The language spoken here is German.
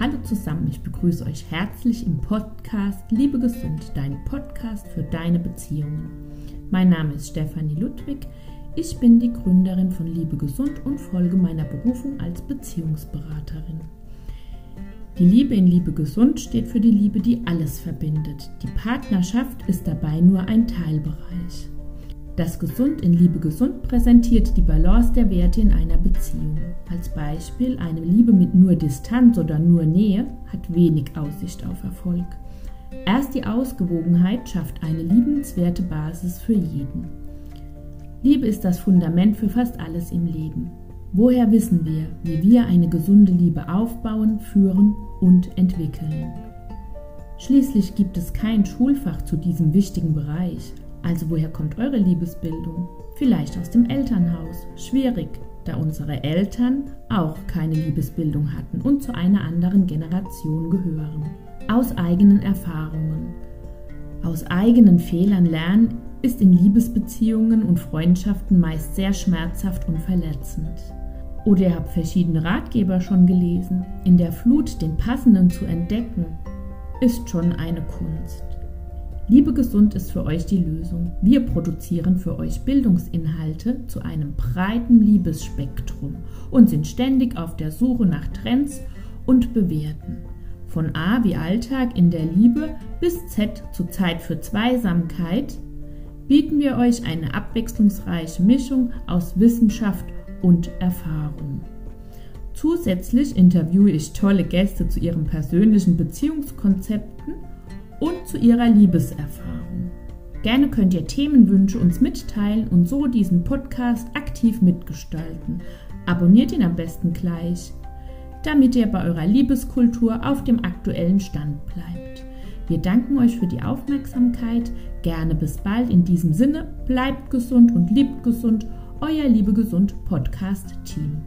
Hallo zusammen, ich begrüße euch herzlich im Podcast Liebe Gesund, dein Podcast für deine Beziehungen. Mein Name ist Stefanie Ludwig, ich bin die Gründerin von Liebe Gesund und folge meiner Berufung als Beziehungsberaterin. Die Liebe in Liebe Gesund steht für die Liebe, die alles verbindet. Die Partnerschaft ist dabei nur ein Teilbereich. Das Gesund in Liebe Gesund präsentiert die Balance der Werte in einer Beziehung. Als Beispiel, eine Liebe mit nur Distanz oder nur Nähe hat wenig Aussicht auf Erfolg. Erst die Ausgewogenheit schafft eine liebenswerte Basis für jeden. Liebe ist das Fundament für fast alles im Leben. Woher wissen wir, wie wir eine gesunde Liebe aufbauen, führen und entwickeln? Schließlich gibt es kein Schulfach zu diesem wichtigen Bereich. Also woher kommt eure Liebesbildung? Vielleicht aus dem Elternhaus. Schwierig, da unsere Eltern auch keine Liebesbildung hatten und zu einer anderen Generation gehören. Aus eigenen Erfahrungen. Aus eigenen Fehlern lernen ist in Liebesbeziehungen und Freundschaften meist sehr schmerzhaft und verletzend. Oder ihr habt verschiedene Ratgeber schon gelesen. In der Flut den passenden zu entdecken, ist schon eine Kunst. Liebe Gesund ist für euch die Lösung. Wir produzieren für euch Bildungsinhalte zu einem breiten Liebesspektrum und sind ständig auf der Suche nach Trends und Bewerten. Von A wie Alltag in der Liebe bis Z zu Zeit für Zweisamkeit bieten wir euch eine abwechslungsreiche Mischung aus Wissenschaft und Erfahrung. Zusätzlich interviewe ich tolle Gäste zu ihren persönlichen Beziehungskonzepten und zu ihrer Liebeserfahrung. Gerne könnt ihr Themenwünsche uns mitteilen und so diesen Podcast aktiv mitgestalten. Abonniert ihn am besten gleich, damit ihr bei eurer Liebeskultur auf dem aktuellen Stand bleibt. Wir danken euch für die Aufmerksamkeit. Gerne bis bald. In diesem Sinne, bleibt gesund und liebt gesund. Euer Liebe Gesund Podcast Team.